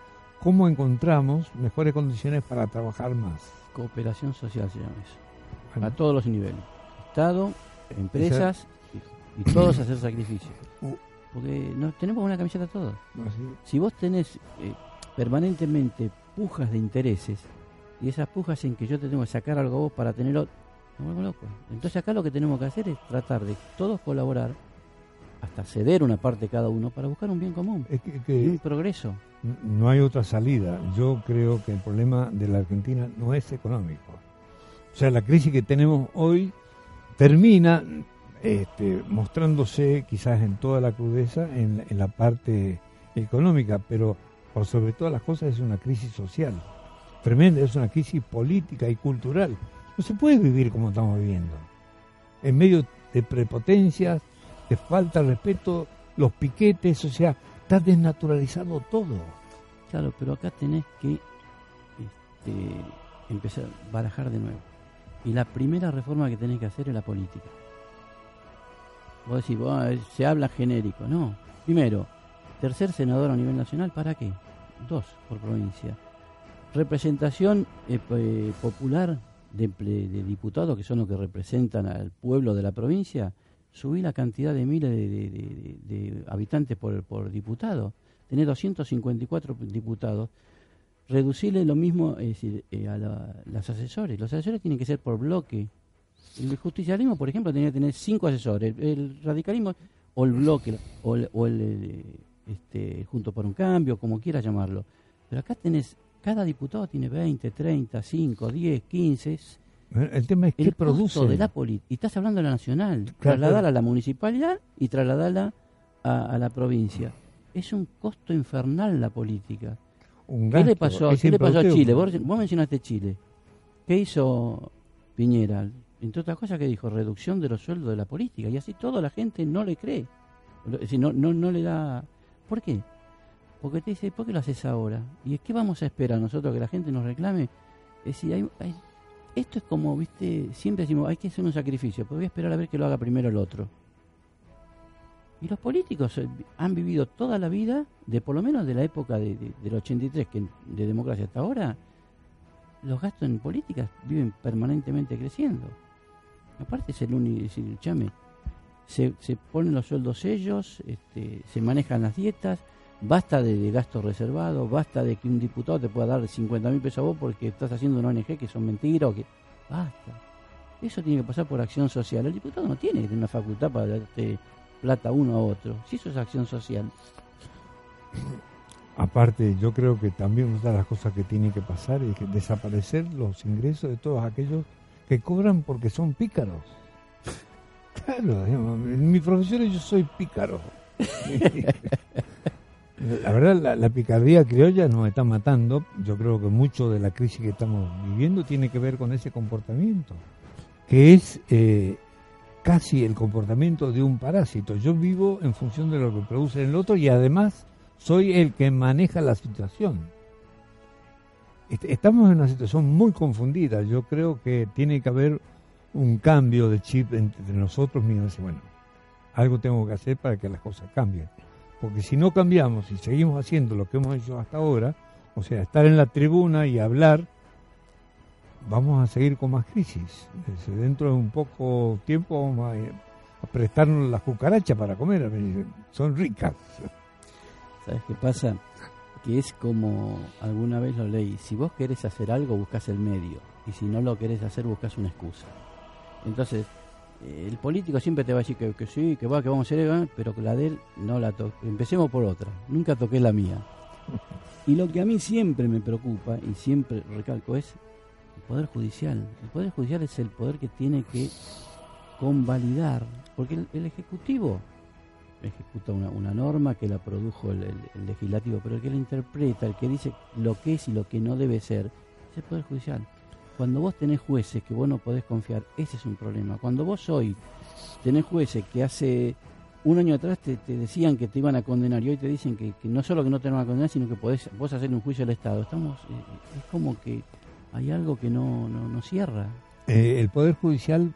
cómo encontramos mejores condiciones para trabajar más. Cooperación social se llama eso, a todos los niveles, Estado, empresas y, todos hacer sacrificios. Uh. Porque no, tenemos una camiseta todos. Si vos tenés eh, permanentemente pujas de intereses y esas pujas en que yo te tengo que sacar algo a vos para tenerlo, no loco. Entonces acá lo que tenemos que hacer es tratar de todos colaborar hasta ceder una parte cada uno para buscar un bien común y un progreso. No hay otra salida. Yo creo que el problema de la Argentina no es económico. O sea, la crisis que tenemos hoy termina este, mostrándose quizás en toda la crudeza en, en la parte económica, pero por sobre todas las cosas es una crisis social tremenda, es una crisis política y cultural. No se puede vivir como estamos viviendo, en medio de prepotencias, te falta respeto, los piquetes, o sea, está desnaturalizado todo. Claro, pero acá tenés que este, empezar a barajar de nuevo. Y la primera reforma que tenés que hacer es la política. Vos decís, se habla genérico. No. Primero, tercer senador a nivel nacional, ¿para qué? Dos por provincia. Representación eh, eh, popular de, diputados, que son los que representan al pueblo de la provincia, subí la cantidad de miles de, habitantes por, por diputado. Tenés 254 diputados. reducirle lo mismo es decir, eh, a la- los asesores. Los asesores tienen que ser por bloque. El justicialismo, por ejemplo, tenía que tener cinco asesores. El, el radicalismo, o el bloque, o el, o el, eh, este, Junto por un Cambio, como quieras llamarlo. Pero acá tenés, cada diputado tiene 20, 30, 5, 10, 15. Es El tema es el qué produce. de la política. Y estás hablando de la nacional. Claro, trasladarla claro. a la municipalidad y trasladarla a, a la provincia. Es un costo infernal la política. Un ¿Qué le pasó, es ¿qué le pasó a. Chile? Vos, vos mencionaste Chile. ¿Qué hizo Piñera? Entre otras cosas, que dijo? Reducción de los sueldos de la política. Y así toda la gente no le cree. Es decir, no, no, no le da... ¿Por qué? Porque te dice, ¿por qué lo haces ahora? ¿Y qué vamos a esperar nosotros que la gente nos reclame? Es decir, hay, hay- esto es como, viste, siempre decimos, hay que hacer un sacrificio, pero voy a esperar a ver que lo haga primero el otro. Y los políticos eh, han vivido toda la vida, de por lo menos de la época de, de- del 83, que de democracia hasta ahora, los gastos en políticas viven permanentemente creciendo. Aparte es el único, chame, se, se ponen los sueldos ellos, este, se manejan las dietas, basta de, de gastos reservados, basta de que un diputado te pueda dar 50 mil pesos a vos porque estás haciendo una ONG que son mentiras o que... Basta. Eso tiene que pasar por acción social. El diputado no tiene que tener una facultad para darte plata uno a otro. Si eso es acción social. Aparte, yo creo que también una de las cosas que tiene que pasar es que desaparecer los ingresos de todos aquellos que cobran porque son pícaros. Claro, en mi profesión yo soy pícaro. La verdad, la, picardía criolla nos está matando. Yo creo que mucho de la crisis que estamos viviendo tiene que ver con ese comportamiento, que es eh, casi el comportamiento de un parásito. Yo vivo en función de lo que produce el otro y además soy el que maneja la situación. Est- Estamos en una situación muy confundida. Yo creo que tiene que haber un cambio de chip entre nosotros mismos. Bueno, algo tengo que hacer para que las cosas cambien. Porque si no cambiamos y seguimos haciendo lo que hemos hecho hasta ahora, o sea, estar en la tribuna y hablar, vamos a seguir con más crisis. Dentro de un poco tiempo vamos a, prestarnos las cucarachas para comer. Son ricas. ¿Sabes qué pasa? Que es como alguna vez lo leí. Si vos querés hacer algo, buscas el medio. Y si no lo querés hacer, buscas una excusa. Entonces, el político siempre te va a decir que, sí, que va, que vamos a hacer, eh, pero la de él no la toque. Empecemos por otra. Nunca toqué la mía. Y lo que a mí siempre me preocupa, y siempre recalco, es el Poder Judicial. El Poder Judicial es el poder que tiene que convalidar. Porque el, Ejecutivo ejecuta una, norma que la produjo el legislativo, pero el que la interpreta, el que dice lo que es y lo que no debe ser, es el Poder Judicial. Cuando vos tenés jueces que vos no podés confiar, ese es un problema. Cuando vos hoy tenés jueces que hace un año atrás te, te decían que te iban a condenar y hoy te dicen que, que no solo que no te van a condenar, sino que podés vos hacer un juicio al Estado. Estamos, eh, es como que hay algo que no, no, no cierra. Eh, el Poder Judicial,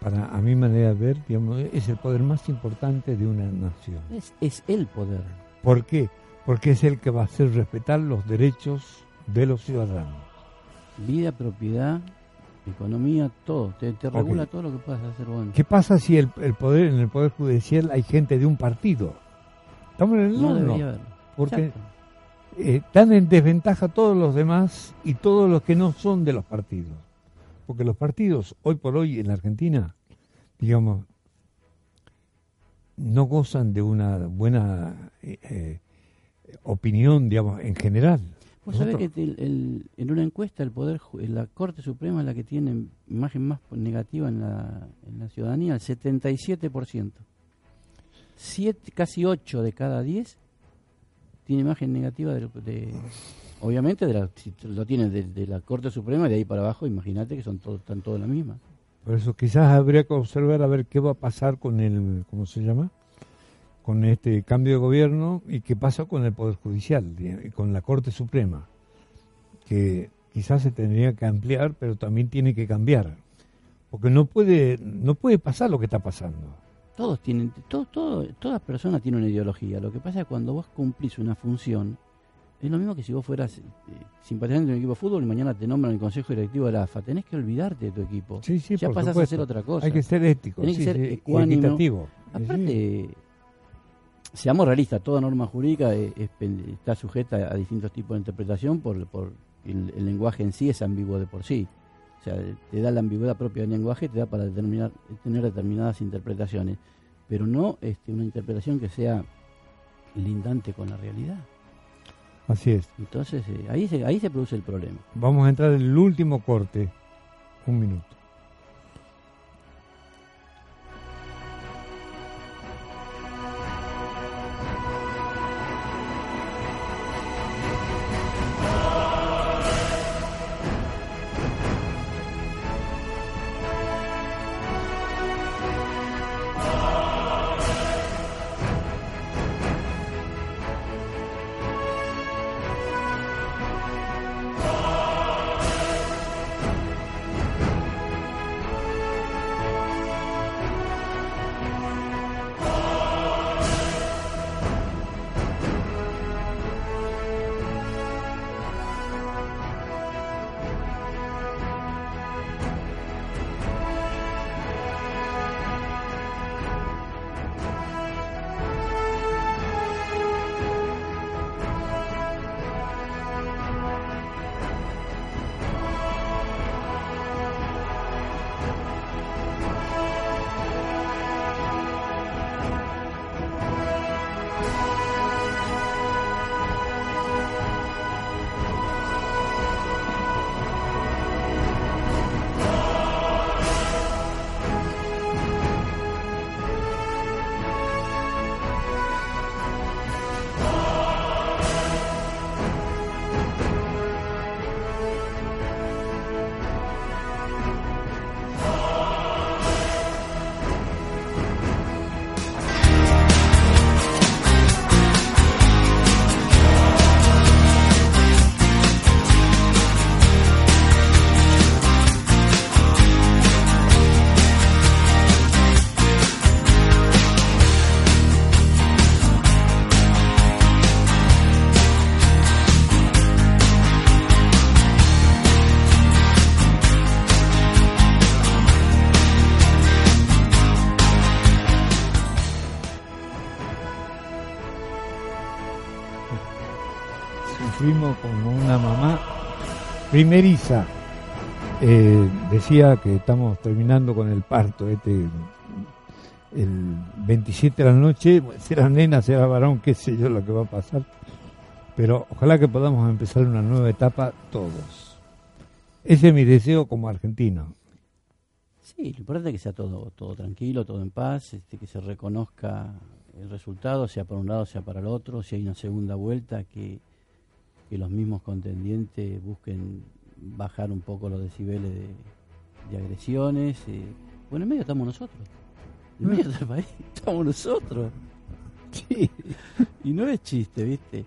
para a mi manera de ver, digamos, es el poder más importante de una nación. Es, es el poder. ¿Por qué? Porque es el que va a hacer respetar los derechos de los ciudadanos. Vida, propiedad, economía, todo. Te, regula todo lo que puedas hacer vos. ¿Qué pasa si el, el poder en el Poder Judicial hay gente de un partido? Estamos en el No debería haberlo. porque eh, están en desventaja todos los demás y todos los que no son de los partidos. Porque los partidos, hoy por hoy en la Argentina, digamos, no gozan de una buena eh, eh, opinión, digamos, en general. Vos sabés que el- el- en una encuesta el poder la Corte Suprema es la que tiene imagen más negativa en la, en la ciudadanía, el 77%. Siete, casi 8 de cada 10 tiene imagen negativa de, de- obviamente de la, si lo tiene de, de la Corte Suprema y de ahí para abajo, imagínate que son todos están todos la misma. Por eso quizás habría que observar a ver qué va a pasar con el, ¿cómo se llama? Con este cambio de gobierno y qué pasa con el Poder Judicial con la Corte Suprema, que quizás se tendría que ampliar, pero también tiene que cambiar, porque no puede, no puede pasar lo que está pasando. Todos tienen, todo, todo, toda persona tiene una ideología. Lo que pasa es que cuando vos cumplís una función, es lo mismo que si vos fueras eh, simpatizante de un equipo de fútbol y mañana te nombran el consejo directivo de la AFA. Tenés que olvidarte de tu equipo. Sí, sí, ya pasás supuesto. a hacer otra cosa. Hay que ser ético, Tenés que ser equitativo. Aparte, seamos realistas, toda norma jurídica es- es está sujeta a distintos tipos de interpretación por, por el, el lenguaje en sí es ambiguo de por sí. O sea, te da la ambigüedad propia del lenguaje, te da para determinar, tener determinadas interpretaciones, pero no este, una interpretación que sea lindante con la realidad. Así es. Entonces, eh, ahí, se, ahí se produce el problema. Vamos a entrar en el último corte. Un minuto. Primeriza. Eh, decía que estamos terminando con el parto. Este, el 27 de la noche, será nena, será varón, qué sé yo lo que va a pasar. Pero ojalá que podamos empezar una nueva etapa todos. Ese es mi deseo como argentino. Sí, lo importante es que sea todo, todo tranquilo, todo en paz, este, que se reconozca el resultado, sea para un lado, sea para el otro, si hay una segunda vuelta, que, que los mismos contendientes busquen bajar un poco los decibeles de, agresiones. eh. Bueno, en medio estamos nosotros. En medio del país estamos nosotros. Y no es chiste, ¿viste?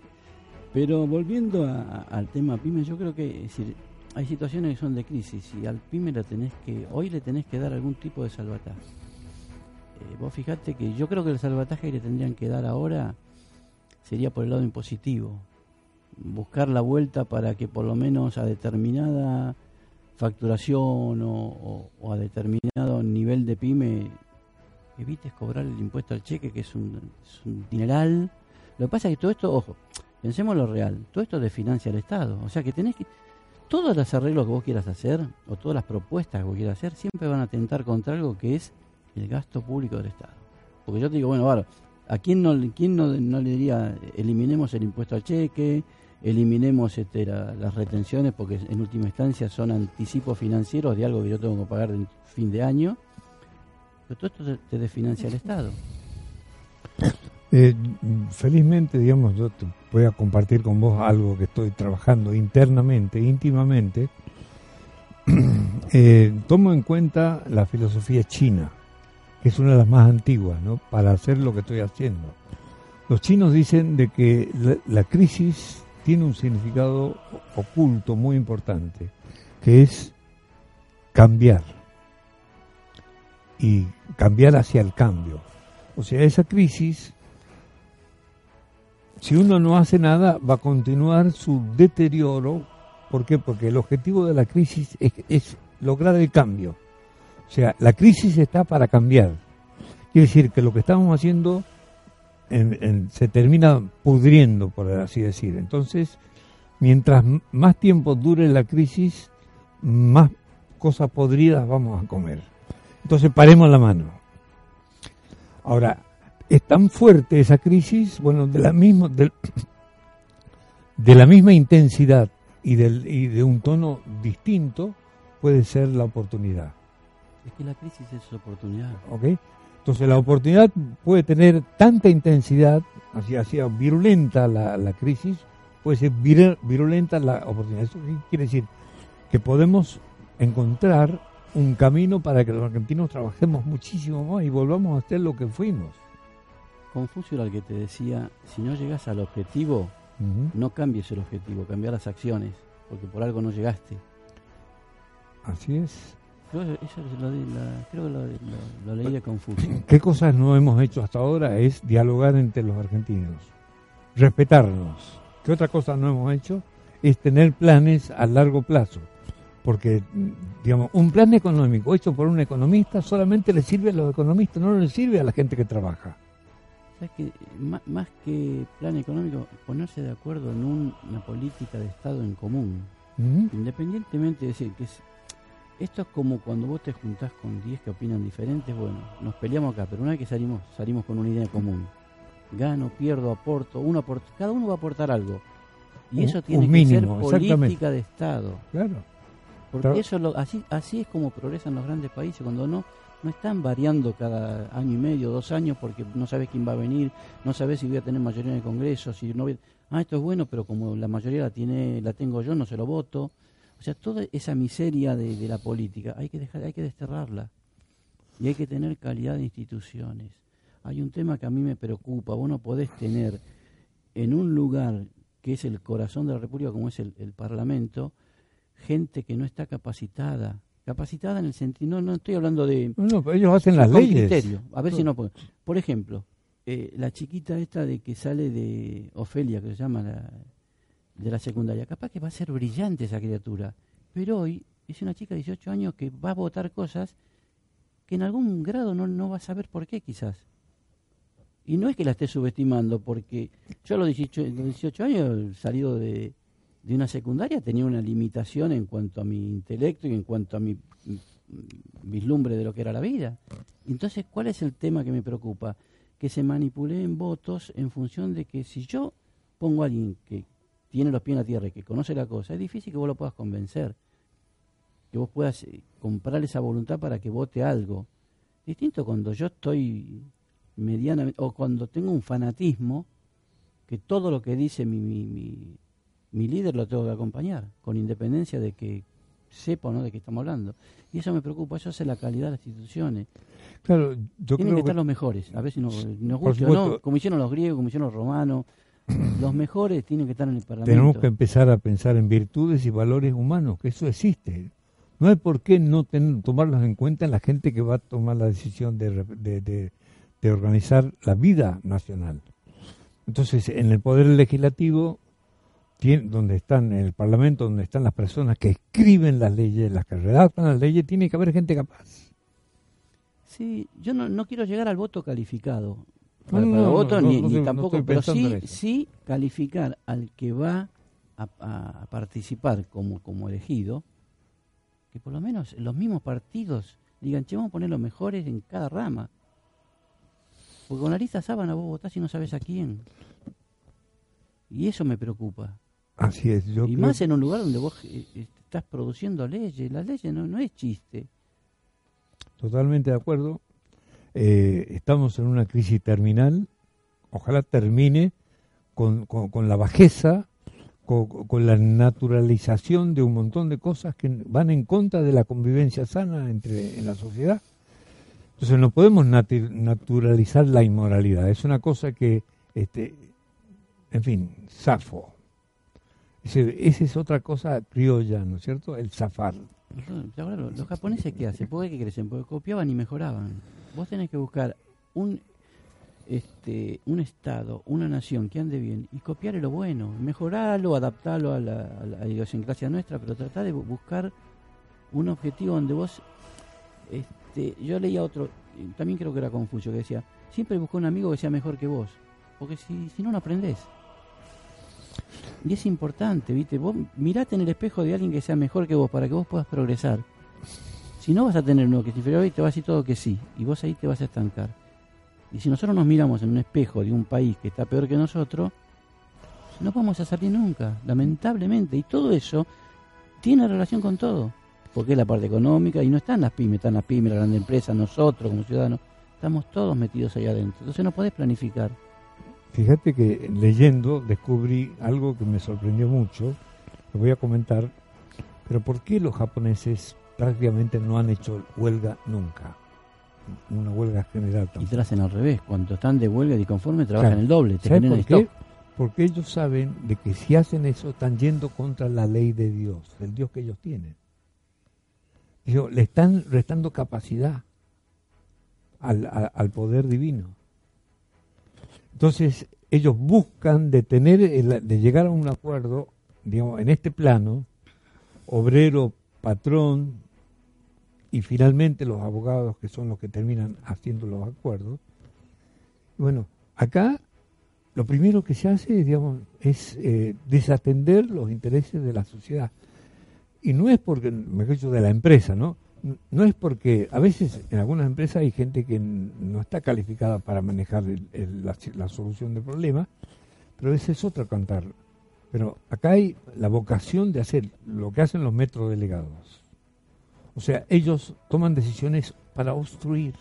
Pero volviendo a- al tema pyme, yo creo que es decir, hay situaciones que son de crisis y al pyme le tenés que, hoy le tenés que dar algún tipo de salvataje. Eh, vos fijate que yo creo que el salvataje que le tendrían que dar ahora sería por el lado impositivo. Buscar la vuelta para que por lo menos a determinada facturación o, a determinado nivel de pyme evites cobrar el impuesto al cheque, que es un, dineral. Lo que pasa es que todo esto, ojo, pensemos lo real, todo esto desfinancia el Estado. O sea que tenés que. Todos los arreglos que vos quieras hacer, o todas las propuestas que vos quieras hacer, siempre van a atentar contra algo que es el gasto público del Estado. Porque yo te digo, bueno, claro, ¿a quién no, quién no, no le diría, eliminemos el impuesto al cheque, eliminemos este, la- las retenciones, porque en última instancia son anticipos financieros de algo que yo tengo que pagar en fin de año? Pero todo esto te, te desfinancia el Estado. Eh, felizmente, digamos, yo te voy a compartir con vos algo que estoy trabajando internamente, íntimamente. Eh, tomo en cuenta la filosofía china, que es una de las más antiguas. Para hacer lo que estoy haciendo. Los chinos dicen de que la, la crisis tiene un significado oculto muy importante, que es cambiar y cambiar hacia el cambio. O sea, esa crisis si uno no hace nada, va a continuar su deterioro. ¿Por qué? Porque el objetivo de la crisis es, es lograr el cambio. O sea, la crisis está para cambiar. Quiere decir que lo que estamos haciendo se termina pudriendo, por así decir. Entonces, mientras más tiempo dure la crisis, más cosas podridas vamos a comer. Entonces, paremos la mano. Ahora, es tan fuerte esa crisis, bueno, de la misma, de, de la misma intensidad y, del, y de un tono distinto puede ser la oportunidad. Es que la crisis es oportunidad. ¿Ok? Entonces la oportunidad puede tener tanta intensidad, así, así virulenta la, la crisis, puede ser virulenta la oportunidad. Eso quiere decir que podemos encontrar un camino para que los argentinos trabajemos muchísimo más y volvamos a ser lo que fuimos. Confucio era el que te decía, si no llegas al objetivo, no cambies el objetivo, cambia las acciones, porque por algo no llegaste. Así es. Eso lo, creo que lo, leí de Confucio. ¿Qué cosas no hemos hecho hasta ahora? Es dialogar entre los argentinos, respetarnos. ¿Qué otra cosa no hemos hecho? Es tener planes a largo plazo. Porque, digamos, un plan económico hecho por un economista solamente le sirve a los economistas, no le sirve a la gente que trabaja. ¿Sabes que más, que plan económico, ponerse de acuerdo en una política de Estado en común, independientemente de decir que esto es como cuando vos te juntás con 10 que opinan diferentes, bueno, nos peleamos acá, pero una vez que salimos, salimos con una idea común. Gano, pierdo, aporto, uno aporta, cada uno va a aportar algo. Y eso tiene que ser política de Estado. Claro. Porque eso lo, así, así es como progresan los grandes países, cuando no no están variando cada año y medio, dos años, porque no sabes quién va a venir, no sabes si voy a tener mayoría en el Congreso, si no voy, ah, esto es bueno, pero como la mayoría la tiene, la tengo yo, no se lo voto. O sea, toda esa miseria de, de la política hay que dejar, hay que desterrarla y hay que tener calidad de instituciones. Hay un tema que a mí me preocupa, vos no podés tener en un lugar que es el corazón de la República, como es el, el Parlamento, gente que no está capacitada, capacitada en el sentido, no, estoy hablando de... No, pero ellos hacen las leyes. Criterio. A ver si no puedo. Por ejemplo, eh, la chiquita esta de que sale de Ofelia, que se llama la, de la secundaria, capaz que va a ser brillante esa criatura, pero hoy es una chica de 18 años que va a votar cosas que en algún grado no, no va a saber por qué quizás. Y no es que la esté subestimando, porque yo a los 18, los 18 años salido de, de una secundaria tenía una limitación en cuanto a mi intelecto y en cuanto a mi vislumbre de lo que era la vida. Entonces, ¿cuál es el tema que me preocupa? Que se manipulen votos en función de que si yo pongo a alguien que tiene los pies en la tierra y que conoce la cosa, es difícil que vos lo puedas convencer, que vos puedas eh, comprar esa voluntad para que vote algo. Distinto cuando yo estoy medianamente, o cuando tengo un fanatismo, que todo lo que dice mi, mi mi líder lo tengo que acompañar, con independencia de que sepa o no de qué estamos hablando. Y eso me preocupa, eso hace la calidad de las instituciones. Claro, yo Tienen que estar los mejores, a ver si nos, nos gusta o no, como hicieron los griegos, como hicieron los romanos. los mejores tienen que estar en el Parlamento. Tenemos que empezar a pensar en virtudes y valores humanos, que eso existe. No hay por qué no tomarlos en cuenta en la gente que va a tomar la decisión de, de, de organizar la vida nacional. Entonces, en el Poder Legislativo donde están en el Parlamento, donde están las personas que escriben las leyes, las que redactan las leyes, tiene que haber gente capaz. Sí, yo no, no quiero llegar al voto calificado. Para, voto ni, tampoco, pero sí, sí calificar al que va a, participar como, como elegido, que por lo menos los mismos partidos digan, che, vamos a poner los mejores en cada rama. Porque con la lista sábana vos votás y no sabes a quién. Y eso me preocupa. Así es. Yo y más en un lugar donde vos eh, eh, estás produciendo leyes. Las leyes no, no es chiste. Totalmente de acuerdo. Eh, estamos en una crisis terminal. Ojalá termine con, con, la bajeza, con, la naturalización de un montón de cosas que van en contra de la convivencia sana entre en la sociedad. Entonces no podemos naturalizar la inmoralidad. Es una cosa que, este, en fin, zafo esa es otra cosa criolla, ¿no es cierto? El zafar. Los japoneses, ¿qué hacen? ¿Por qué crecen? Porque copiaban y mejoraban. Vos tenés que buscar un este un estado, una nación que ande bien y copiar lo bueno, mejorarlo, adaptarlo a la, a idiosincrasia nuestra, pero tratar de buscar un objetivo donde vos este yo leía otro, también creo que era Confucio, que decía, siempre busca un amigo que sea mejor que vos. porque si, si no, no aprendés. Y es importante, ¿viste? Vos mirate en el espejo de alguien que sea mejor que vos para que vos puedas progresar. Si no vas a tener uno que es inferior y te va a decir todo que sí, y vos ahí te vas a estancar. Y si nosotros nos miramos en un espejo de un país que está peor que nosotros, no vamos a salir nunca, lamentablemente. Y todo eso tiene relación con todo, porque es la parte económica y no están las pymes, están las pymes, las grandes empresas, nosotros como ciudadanos, estamos todos metidos ahí adentro. Entonces no podés planificar. Fíjate que leyendo descubrí algo que me sorprendió mucho, lo voy a comentar, pero ¿por qué los japoneses prácticamente no han hecho huelga nunca? Una huelga general. Y te hacen al revés, cuando están de huelga y conforme trabajan el doble, te ¿sabes por qué? Porque ellos saben de que si hacen eso están yendo contra la ley de Dios, el Dios que ellos tienen. Ellos le están restando capacidad al, al poder divino. Entonces, ellos buscan de, tener de llegar a un acuerdo, digamos, en este plano, obrero, patrón, y finalmente los abogados que son los que terminan haciendo los acuerdos. Bueno, acá lo primero que se hace, digamos, es eh, desatender los intereses de la sociedad. Y no es porque, me dicho, de la empresa, ¿no? No es porque a veces en algunas empresas hay gente que no está calificada para manejar la, solución del problema, pero ese es otro cantar. Pero acá hay la vocación de hacer lo que hacen los metros delegados. O sea, ellos toman decisiones para obstruir.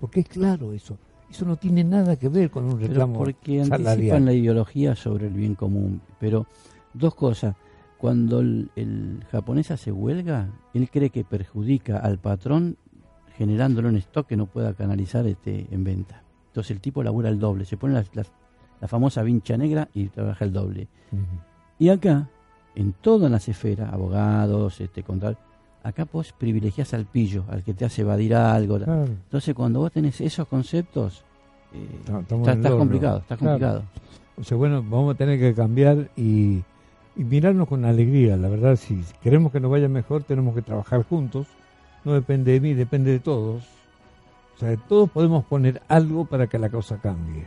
Porque es claro eso. Eso no tiene nada que ver con un reclamo pero porque anticipan la ideología sobre el bien común. Pero dos cosas cuando el, japonés hace huelga, él cree que perjudica al patrón generándolo un stock que no pueda canalizar este en venta. Entonces el tipo labura el doble, se pone la, famosa vincha negra y trabaja el doble. Y acá, en todas las esferas, abogados, este control, acá vos privilegias al pillo, al que te hace evadir algo. Entonces cuando vos tenés esos conceptos, eh, está, complicado, está complicado. O sea, bueno, vamos a tener que cambiar y y mirarnos con alegría. La verdad, si queremos que nos vaya mejor, tenemos que trabajar juntos. No depende de mí, depende de todos. O sea, todos podemos poner algo para que la cosa cambie.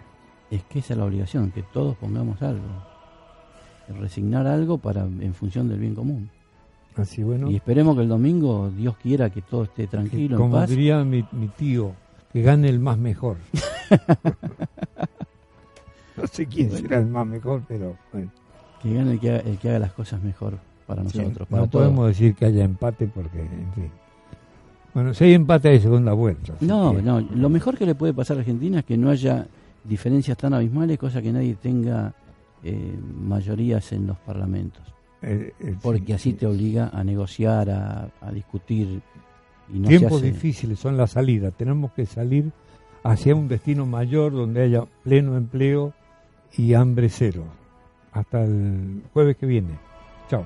Es que esa es la obligación, que todos pongamos algo. Resignar algo para en función del bien común. Así bueno. Y esperemos que el domingo Dios quiera que todo esté tranquilo. como diría mi, mi tío, que gane el más mejor. no sé quién será el más mejor, pero bueno. Que gane el que, haga, el que haga las cosas mejor para nosotros. no podemos decir que haya empate porque, en fin. Bueno, si hay empate hay segunda vuelta. No, no. Lo mejor que le puede pasar a Argentina es que no haya diferencias tan abismales, cosa que nadie tenga eh, mayorías en los parlamentos. Eh, eh, porque así te obliga a negociar, a, discutir. Y no Tiempos difíciles son la salida. Tenemos que salir hacia un destino mayor donde haya pleno empleo y hambre cero. Hasta el jueves que viene. Chao.